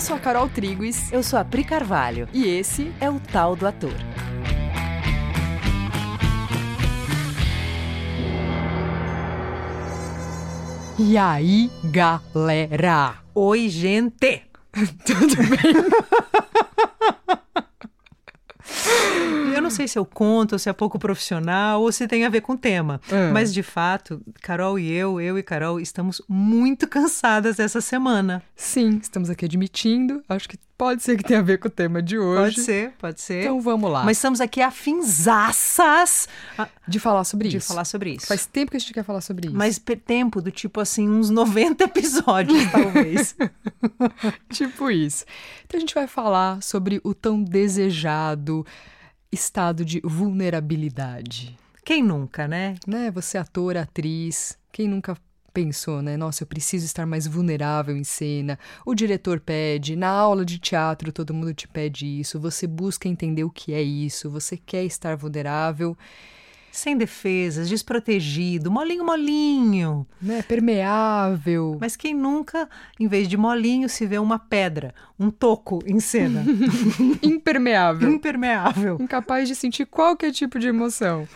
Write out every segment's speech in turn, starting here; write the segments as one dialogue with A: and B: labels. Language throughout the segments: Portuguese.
A: Eu sou a Carol Triguis.
B: Eu sou a Pri Carvalho.
A: E esse
B: é o Tal do Ator.
A: E aí, galera?
B: Oi, gente!
A: Tudo bem?
B: Eu não sei se eu conto, se é pouco profissional ou se tem a ver com o tema.
A: É.
B: Mas, de fato, Carol e eu, eu e Carol, estamos muito cansadas essa semana.
A: Sim, estamos aqui admitindo. Acho que pode ser que tenha a ver com o tema de hoje.
B: Pode ser, pode ser.
A: Então vamos lá.
B: Mas estamos aqui afinzaças
A: de falar sobre
B: de
A: isso.
B: falar sobre isso.
A: Faz tempo que a gente quer falar sobre isso.
B: Mas tempo do tipo assim, uns 90 episódios, talvez.
A: tipo isso. Então a gente vai falar sobre o tão desejado estado de vulnerabilidade.
B: Quem nunca, né?
A: Né? Você é ator, atriz, quem nunca pensou, né? Nossa, eu preciso estar mais vulnerável em cena. O diretor pede, na aula de teatro todo mundo te pede isso. Você busca entender o que é isso, você quer estar vulnerável,
B: Sem defesas, desprotegido, molinho, molinho.
A: né? Permeável.
B: Mas quem nunca, em vez de molinho, se vê uma pedra, um toco em cena,
A: impermeável.
B: impermeável.
A: Incapaz de sentir qualquer tipo de emoção.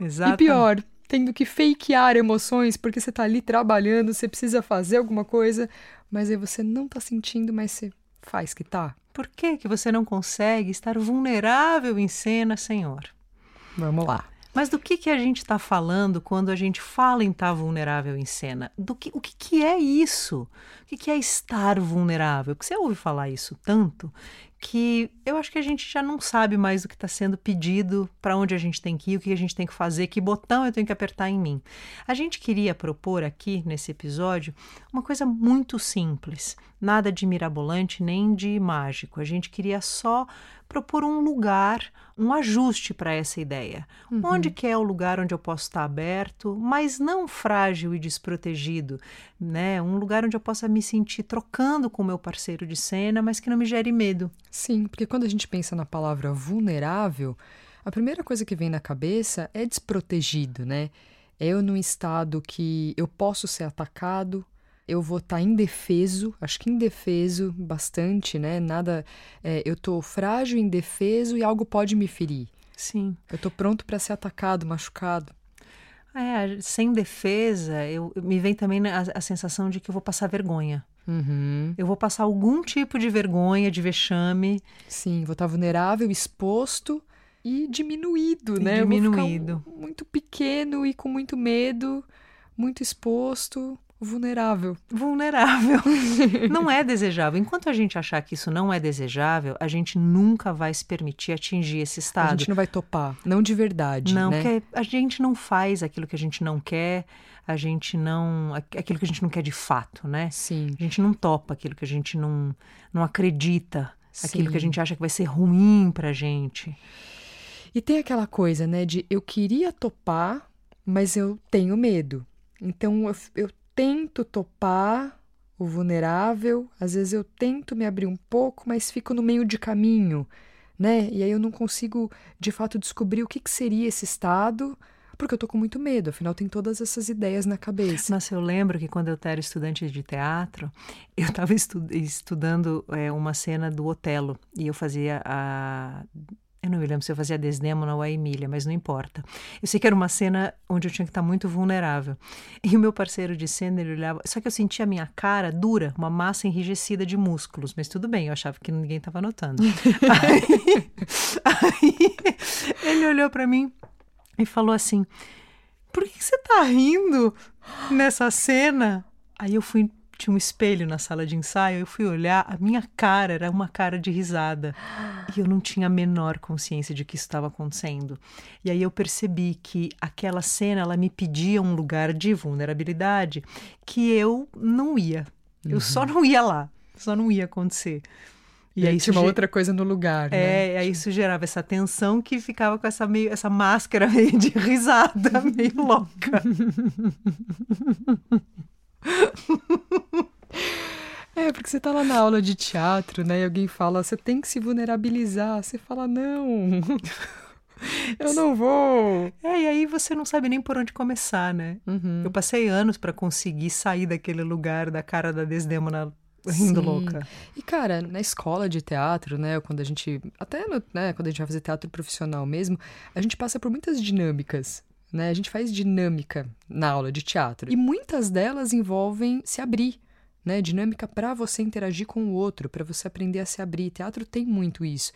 B: Exato.
A: E pior, tendo que fakear emoções porque você tá ali trabalhando, você precisa fazer alguma coisa, mas aí você não tá sentindo, mas você faz que tá.
B: Por que, que você não consegue estar vulnerável em cena, Senhor?
A: Vamos lá.
B: Mas do que, que a gente está falando quando a gente fala em estar vulnerável em cena? Do que, o que, que é isso? O que, que é estar vulnerável? Porque você ouve falar isso tanto que eu acho que a gente já não sabe mais o que está sendo pedido, para onde a gente tem que ir, o que a gente tem que fazer, que botão eu tenho que apertar em mim. A gente queria propor aqui nesse episódio uma coisa muito simples, nada de mirabolante nem de mágico. A gente queria só propor um lugar, um ajuste para essa ideia. Onde que é o lugar onde eu posso estar aberto, mas não frágil e desprotegido, né? Um lugar onde eu possa me sentir trocando com o meu parceiro de cena, mas que não me gere medo.
A: Sim, porque quando a gente pensa na palavra vulnerável, a primeira coisa que vem na cabeça é desprotegido, né? É eu num estado que eu posso ser atacado, eu vou estar indefeso, acho que indefeso bastante, né? Nada. é, eu tô frágil, indefeso e algo pode me ferir.
B: Sim.
A: Eu tô pronto para ser atacado, machucado.
B: É, sem defesa, eu, me vem também a, a sensação de que eu vou passar vergonha.
A: Uhum.
B: Eu vou passar algum tipo de vergonha, de vexame.
A: Sim, vou estar vulnerável, exposto e diminuído,
B: E
A: né?
B: Diminuído.
A: um- muito pequeno e com muito medo, muito exposto, vulnerável.
B: vulnerável. não é desejável. Enquanto a gente achar que isso não é desejável, a gente nunca vai se permitir atingir esse
A: A
B: estado.
A: gente não vai topar, não de verdade,
B: não,
A: né?
B: porque a gente não faz aquilo que a gente não quer, a gente não. aqu- aquilo que a gente não quer de fato, né?
A: Sim,
B: A gente não topa aquilo que a gente não, não acredita, aquilo que a
A: Sim.
B: gente acha que vai ser ruim pra gente.
A: E tem aquela coisa, né, de eu queria topar, mas eu tenho medo. Então eu, eu tento topar o vulnerável, às vezes eu tento me abrir um pouco, mas fico no meio de caminho, né? E aí eu não consigo de fato descobrir o que, que seria esse estado, porque eu tô com muito medo, afinal tem todas essas ideias na cabeça.
B: Nossa, eu lembro que quando eu era estudante de teatro, eu estava estudando é, uma cena do Otelo e eu fazia a. Eu não me lembro se eu fazia a Desdémona ou a Emília, mas não importa. Eu sei que era uma cena onde eu tinha que estar muito vulnerável. E o meu parceiro de cena, ele olhava. Só que eu sentia a minha cara dura, uma massa enrijecida de músculos, mas tudo bem, eu achava que ninguém estava notando. aí, aí ele olhou para mim e falou assim: Por que que você tá rindo nessa cena? Aí eu fui, tinha um espelho na sala de ensaio, eu fui olhar, a minha cara era uma cara de risada. E eu não tinha a menor consciência de que isso estava acontecendo. E aí eu percebi que aquela cena, ela me pedia um lugar de vulnerabilidade que eu não ia. Eu só não ia lá, só não ia acontecer.
A: E aí tinha uma outra coisa no lugar, né?
B: é, aí isso gerava essa tensão que ficava com essa, meio, essa máscara meio de risada, meio louca.
A: É, porque você tá lá na aula de teatro, né? E alguém fala, você tem que se vulnerabilizar. Você fala, não, eu não vou.
B: É, e aí você não sabe nem por onde começar, né?
A: Uhum.
B: Eu passei anos para conseguir sair daquele lugar da cara da Desdemona rindo
A: Sim.
B: louca.
A: E, cara, na escola de teatro, né, quando a gente. Até no- né, quando a gente vai fazer teatro profissional mesmo, a gente passa por muitas dinâmicas. Né? A gente faz dinâmica na aula de teatro. E muitas delas envolvem se abrir. Né? Dinâmica para você interagir com o outro, para você aprender a se abrir. Teatro tem muito isso.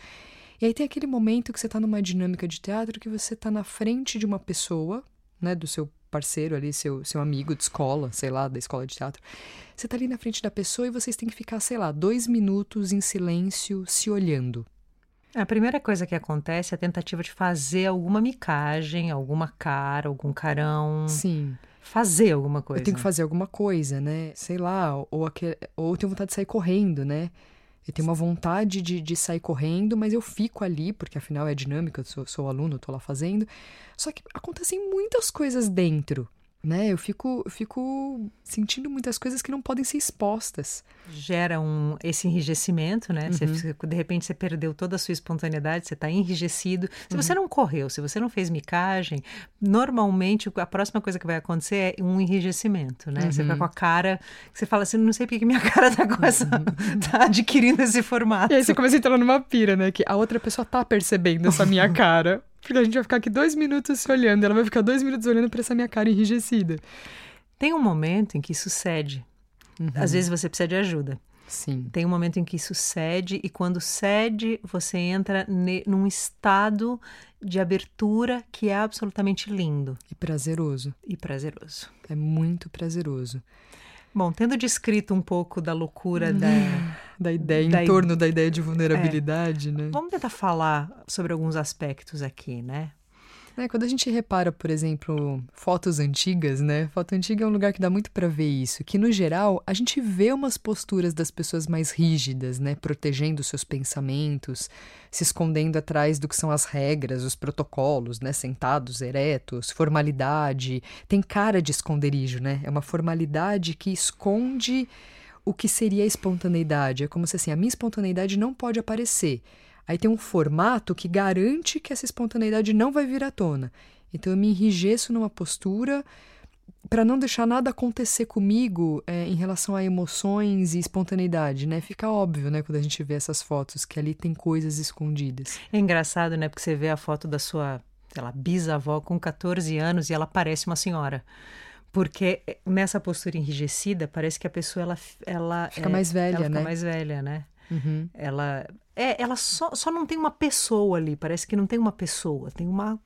A: E aí tem aquele momento que você tá numa dinâmica de teatro que você tá na frente de uma pessoa, né, do seu parceiro ali, seu, seu amigo de escola, sei lá, da escola de teatro. Você tá ali na frente da pessoa e vocês têm que ficar, sei lá, dois minutos em silêncio, se olhando.
B: A primeira coisa que acontece é a tentativa de fazer alguma micagem, alguma cara, algum carão.
A: Sim.
B: Fazer alguma coisa.
A: Eu tenho que fazer alguma coisa, né? Sei lá, ou, aque- ou tenho vontade de sair correndo, né? Eu tenho uma vontade de, de sair correndo, mas eu fico ali, porque afinal é dinâmica, sou, sou aluno, tô lá fazendo. Só que acontecem muitas coisas dentro, né? Eu fico, eu fico sentindo muitas coisas que não podem ser expostas.
B: Gera um, esse enrijecimento, né? Você fica- de repente você perdeu toda a sua espontaneidade, você está enrijecido. Se você não correu, se você não fez micagem, normalmente a próxima coisa que vai acontecer é um enrijecimento, né? Você fica com a cara, você fala assim, não sei porque que minha cara tá com essa, tá adquirindo esse formato.
A: E aí você começa a entrar numa pira, né? Que a outra pessoa tá percebendo essa minha cara. Porque a gente vai ficar aqui dois minutos se olhando, ela vai ficar dois minutos olhando pra essa minha cara enrijecida.
B: Tem um momento em que isso cede. Às vezes você precisa de ajuda.
A: Sim.
B: Tem um momento em que isso cede, e quando cede, você entra ne- num estado de abertura que é absolutamente lindo
A: E prazeroso.
B: e prazeroso.
A: É muito prazeroso.
B: Bom, tendo descrito um pouco da loucura da.
A: Da ideia,
B: Da
A: em torno da ideia de vulnerabilidade, né?
B: Vamos tentar falar sobre alguns aspectos aqui, né?
A: É, quando a gente repara, por exemplo, fotos antigas, né? Foto antiga é um lugar que dá muito pra ver isso. Que, no geral, a gente vê umas posturas das pessoas mais rígidas, né? Protegendo seus pensamentos, se escondendo atrás do que são as regras, os protocolos, né? Sentados, eretos, formalidade. Tem cara de esconderijo, né? É uma formalidade que esconde o que seria a espontaneidade. É como se assim, a minha espontaneidade não pode aparecer. Aí tem um formato que garante que essa espontaneidade não vai vir à tona. Então eu me enrijeço numa postura para não deixar nada acontecer comigo é, em relação a emoções e espontaneidade, né? Fica óbvio, né, quando a gente vê essas fotos que ali tem coisas escondidas.
B: É engraçado, né? Porque você vê a foto da sua, sei lá, bisavó com 14 anos e ela parece uma senhora. Porque nessa postura enrijecida, parece que a pessoa ela, ela
A: Fica
B: é-
A: mais velha,
B: ela fica
A: né?
B: mais velha, né?
A: Uhum.
B: Ela é, ela só, só não tem uma pessoa ali, parece que não tem uma pessoa, tem uma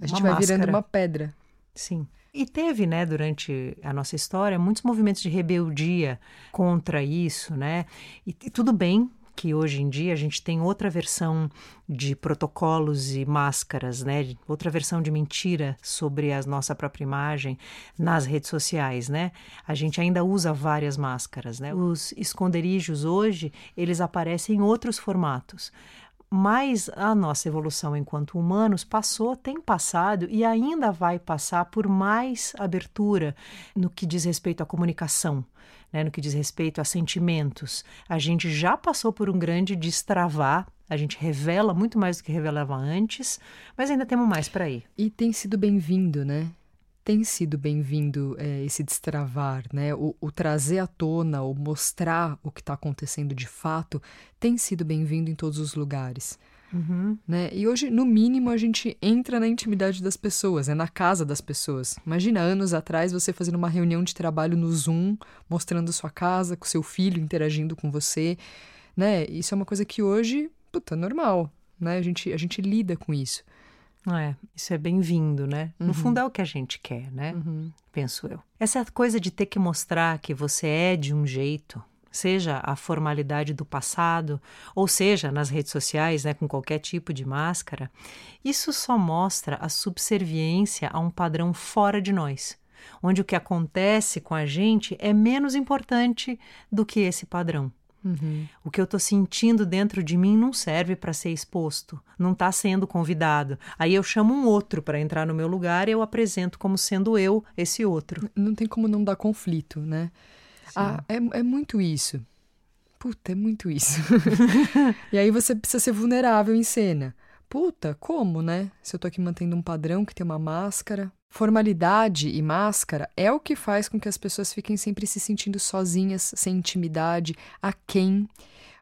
A: A gente vai virando uma pedra.
B: Sim. E teve, né, durante a nossa história, muitos movimentos de rebeldia contra isso, né? E, e tudo bem que hoje em dia a gente tem outra versão de protocolos e máscaras, né? Outra versão de mentira sobre a nossa própria imagem nas redes sociais, né? A gente ainda usa várias máscaras, né? Os esconderijos hoje, eles aparecem em outros formatos. Mas a nossa evolução enquanto humanos passou, tem passado e ainda vai passar por mais abertura no que diz respeito à comunicação, né, no que diz respeito a sentimentos. A gente já passou por um grande destravar, a gente revela muito mais do que revelava antes, mas ainda temos mais para ir.
A: E tem sido bem-vindo, né? Tem sido bem-vindo é, esse destravar, né? O, o trazer à tona, o mostrar o que está acontecendo de fato, tem sido bem-vindo em todos os lugares. Né? E hoje, no mínimo, a gente entra na intimidade das pessoas, é na casa das pessoas. Imagina, anos atrás, você fazendo uma reunião de trabalho no Zoom, mostrando sua casa, com seu filho interagindo com você, né? Isso é uma coisa que hoje, puta, é normal, né? A gente, a gente lida com isso.
B: É, isso é bem-vindo, né? No fundo é o que a gente quer, né? Penso eu. Essa coisa de ter que mostrar que você é de um jeito, seja a formalidade do passado, ou seja, nas redes sociais, né, com qualquer tipo de máscara, isso só mostra a subserviência a um padrão fora de nós, onde o que acontece com a gente é menos importante do que esse padrão. O que eu estou sentindo dentro de mim não serve para ser exposto, não está sendo convidado. Aí eu chamo um outro para entrar no meu lugar e eu apresento como sendo eu esse outro.
A: Não tem como não dar conflito, né? Ah, é, é muito isso. Puta, é muito isso. e aí você precisa ser vulnerável em cena. Puta, como, né? Se eu tô aqui mantendo um padrão que tem uma máscara, Formalidade e máscara é o que faz com que as pessoas fiquem sempre se sentindo sozinhas, sem intimidade, a quem.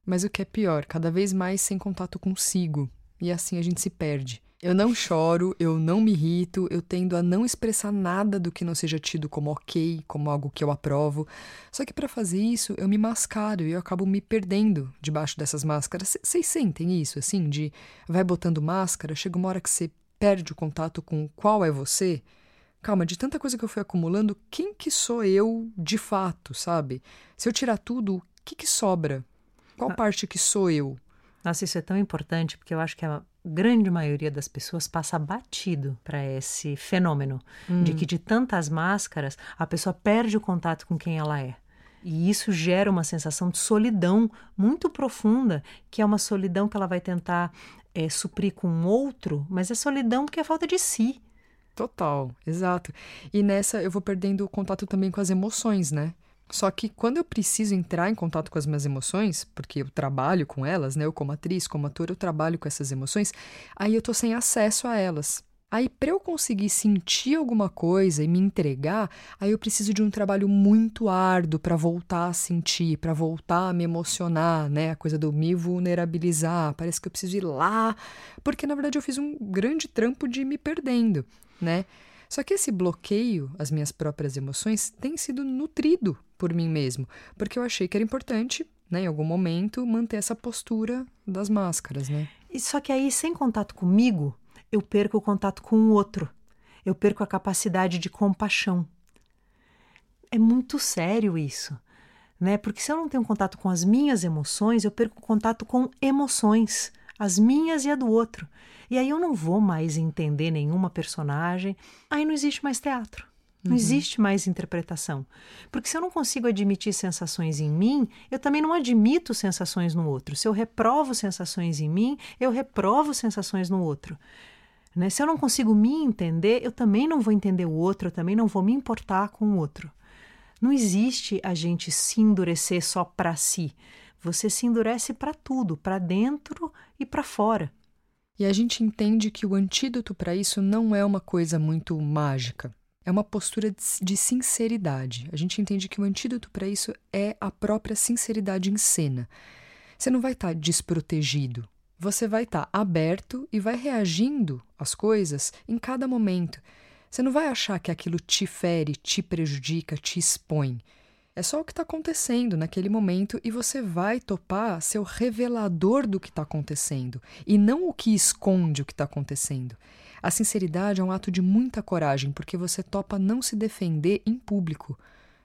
A: Mas o que é pior, cada vez mais sem contato consigo. E assim a gente se perde. Eu não choro, eu não me irrito, eu tendo a não expressar nada do que não seja tido como ok, como algo que eu aprovo. Só que para fazer isso, eu me mascaro e eu acabo me perdendo debaixo dessas máscaras. Vocês sentem isso, assim, de vai botando máscara, chega uma hora que você perde o contato com qual é você? calma, de tanta coisa que eu fui acumulando, quem que sou eu de fato, sabe? Se eu tirar tudo, o que que sobra? Qual ah. parte que sou eu?
B: Nossa, isso é tão importante porque eu acho que a grande maioria das pessoas passa batido para esse fenômeno hum. de que de tantas máscaras a pessoa perde o contato com quem ela é. E isso gera uma sensação de solidão muito profunda, que é uma solidão que ela vai tentar é, suprir com outro, mas é solidão porque é falta de si.
A: Total, exato. E nessa eu vou perdendo o contato também com as emoções, né? Só que quando eu preciso entrar em contato com as minhas emoções, porque eu trabalho com elas, né? Eu como atriz, como ator, eu trabalho com essas emoções, aí eu tô sem acesso a elas. Aí, para eu conseguir sentir alguma coisa e me entregar, aí eu preciso de um trabalho muito árduo para voltar a sentir, para voltar a me emocionar, né? A coisa do me vulnerabilizar. Parece que eu preciso ir lá, porque na verdade eu fiz um grande trampo de me perdendo né? Só que esse bloqueio às minhas próprias emoções tem sido nutrido por mim mesmo, porque eu achei que era importante, né, em algum momento, manter essa postura das máscaras, né?
B: E só que aí, sem contato comigo, eu perco o contato com o outro. Eu perco a capacidade de compaixão. É muito sério isso, né? Porque se eu não tenho contato com as minhas emoções, eu perco contato com emoções, as minhas e a do outro. E aí eu não vou mais entender nenhuma personagem. Aí não existe mais teatro. Não uhum. existe mais interpretação. Porque se eu não consigo admitir sensações em mim, eu também não admito sensações no outro. Se eu reprovo sensações em mim, eu reprovo sensações no outro. Né? Se eu não consigo me entender, eu também não vou entender o outro, eu também não vou me importar com o outro. Não existe a gente se endurecer só para si. Você se endurece para tudo, para dentro e para fora.
A: E a gente entende que o antídoto para isso não é uma coisa muito mágica. É uma postura de sinceridade. A gente entende que o antídoto para isso é a própria sinceridade em cena. Você não vai estar tá desprotegido. Você vai estar tá aberto e vai reagindo às coisas em cada momento. Você não vai achar que aquilo te fere, te prejudica, te expõe. É só o que está acontecendo naquele momento e você vai topar ser o revelador do que está acontecendo e não o que esconde o que está acontecendo. A sinceridade é um ato de muita coragem porque você topa não se defender em público,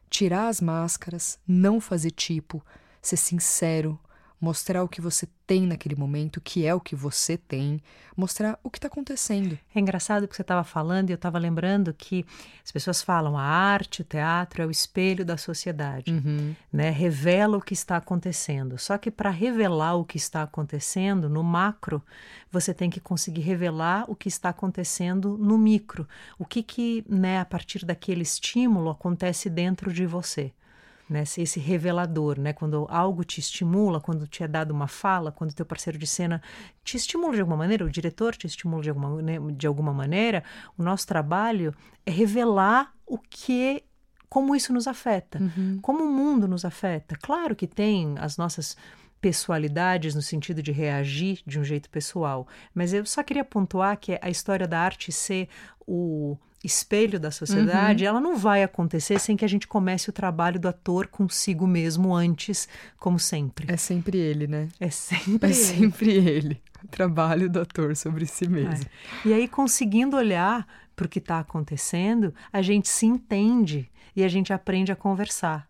A: tirar as máscaras, não fazer tipo, ser sincero, mostrar o que você tem naquele momento, que é o que você tem, mostrar o que está acontecendo.
B: É engraçado que você estava falando e eu estava lembrando que as pessoas falam a arte, o teatro é o espelho da sociedade, uhum. né? Revela o que está acontecendo. Só que para revelar o que está acontecendo no macro, você tem que conseguir revelar o que está acontecendo no micro. O que que, né, a partir daquele estímulo acontece dentro de você né? Ser esse revelador, né? Quando algo te estimula, quando te é dado uma fala, quando teu parceiro de cena te estimula de alguma maneira, o diretor te estimula de alguma, né, de alguma maneira, o nosso trabalho é revelar o que como isso nos afeta, uhum. como o mundo nos afeta. Claro que tem as nossas pessoalidades no sentido de reagir de um jeito pessoal, mas eu só queria pontuar que a história da arte ser o espelho da sociedade, uhum. ela não vai acontecer sem que a gente comece o trabalho do ator consigo mesmo antes, como sempre.
A: É sempre ele, né?
B: É sempre
A: é
B: ele.
A: sempre ele. O trabalho do ator sobre si mesmo.
B: É. E aí, conseguindo olhar para o que está acontecendo, a gente se entende e a gente aprende a conversar.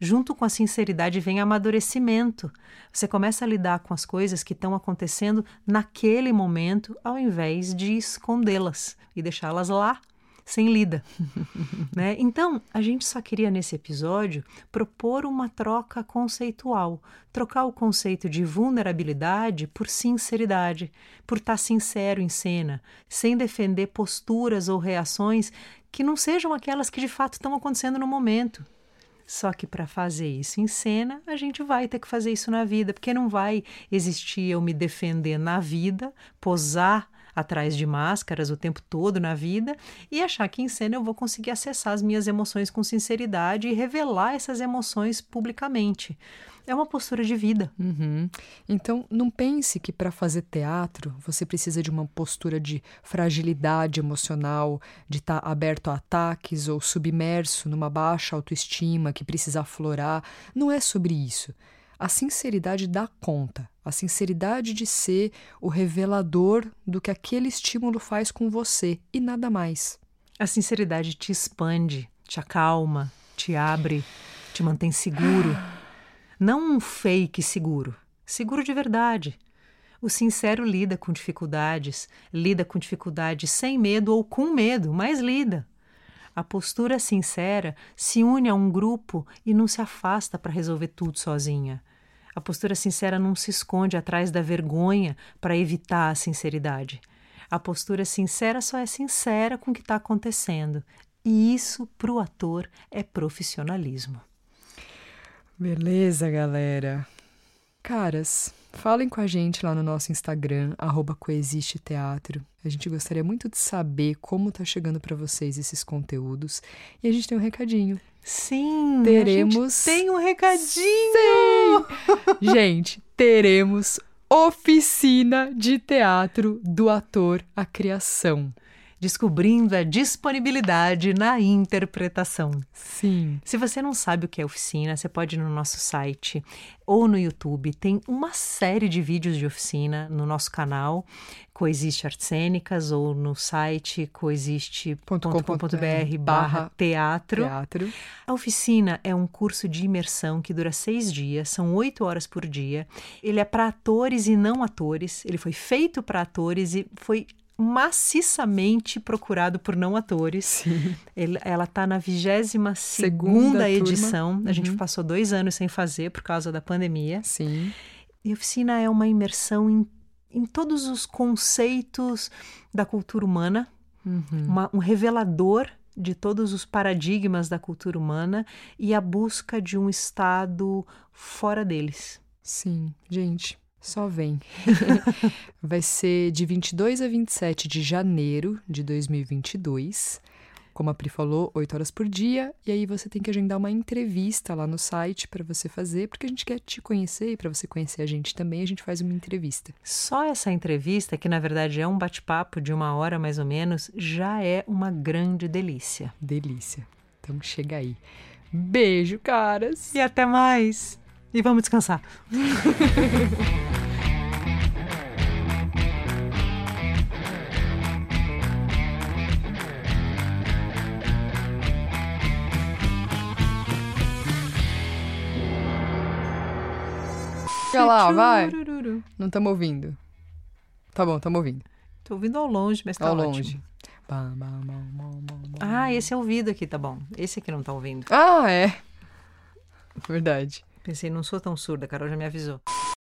B: Junto com a sinceridade vem amadurecimento. Você começa a lidar com as coisas que estão acontecendo naquele momento, ao invés de escondê-las e deixá-las lá sem lida. né? Então, a gente só queria nesse episódio propor uma troca conceitual, trocar o conceito de vulnerabilidade por sinceridade, por estar tá sincero em cena, sem defender posturas ou reações que não sejam aquelas que de fato estão acontecendo no momento. Só que para fazer isso em cena, a gente vai ter que fazer isso na vida, porque não vai existir eu me defender na vida, posar atrás de máscaras o tempo todo na vida e achar que em cena eu vou conseguir acessar as minhas emoções com sinceridade e revelar essas emoções publicamente. É uma postura de vida.
A: Uhum. Então, não pense que para fazer teatro você precisa de uma postura de fragilidade emocional, de estar tá aberto a ataques ou submerso numa baixa autoestima que precisa aflorar. Não é sobre isso. A sinceridade dá conta, a sinceridade de ser o revelador do que aquele estímulo faz com você e nada mais.
B: A sinceridade te expande, te acalma, te abre, te mantém seguro. Não um fake seguro, seguro de verdade. O sincero lida com dificuldades, lida com dificuldades sem medo ou com medo, mas lida. A postura sincera se une a um grupo e não se afasta para resolver tudo sozinha. A postura sincera não se esconde atrás da vergonha para evitar a sinceridade. A postura sincera só é sincera com o que está acontecendo. E isso, para o ator, é profissionalismo.
A: Beleza, galera. Caras, falem com a gente lá no nosso Instagram, arroba Coexiste Teatro. A gente gostaria muito de saber como tá chegando para vocês esses conteúdos. E a gente tem um recadinho.
B: Sim,
A: teremos.
B: tem um recadinho!
A: Sim! gente, teremos oficina de teatro do ator à criação
B: descobrindo a disponibilidade na interpretação.
A: Sim.
B: Se você não sabe o que é oficina, você pode ir no nosso site ou no YouTube. Tem uma série de vídeos de oficina no nosso canal, Coexiste Artes Cênicas, ou no site coexiste.com.br barra teatro.
A: teatro.
B: A oficina é um curso de imersão que dura seis dias, são oito horas por dia. Ele é para atores e não atores. Ele foi feito para atores e foi maciçamente procurado por não atores.
A: Sim.
B: Ela está na 22 segunda edição. Uhum. A gente uhum. passou dois anos sem fazer por causa da pandemia.
A: Sim.
B: E a oficina é uma imersão em, em todos os conceitos da cultura humana,
A: uhum.
B: uma, um revelador de todos os paradigmas da cultura humana e a busca de um estado fora deles.
A: Sim, gente, só vem. Vai ser de 22 a 27 de janeiro de 2022. Como a Pri falou, 8 horas por dia. E aí você tem que agendar uma entrevista lá no site para você fazer, porque a gente quer te conhecer e para você conhecer a gente também, a gente faz uma entrevista.
B: Só essa entrevista, que na verdade é um bate-papo de uma hora mais ou menos, já é uma grande delícia.
A: Delícia. Então chega aí. Beijo, caras!
B: E até mais! E vamos descansar.
A: Fica lá, vai. Não estamos ouvindo. Tá bom, estamos ouvindo.
B: Tô ouvindo ao longe, mas tá
A: ao
B: ótimo.
A: longe.
B: Ah, esse é ouvido aqui, tá bom. Esse aqui não tá ouvindo.
A: Ah, é. Verdade.
B: Pensei, não sou tão surda, a Carol já me avisou.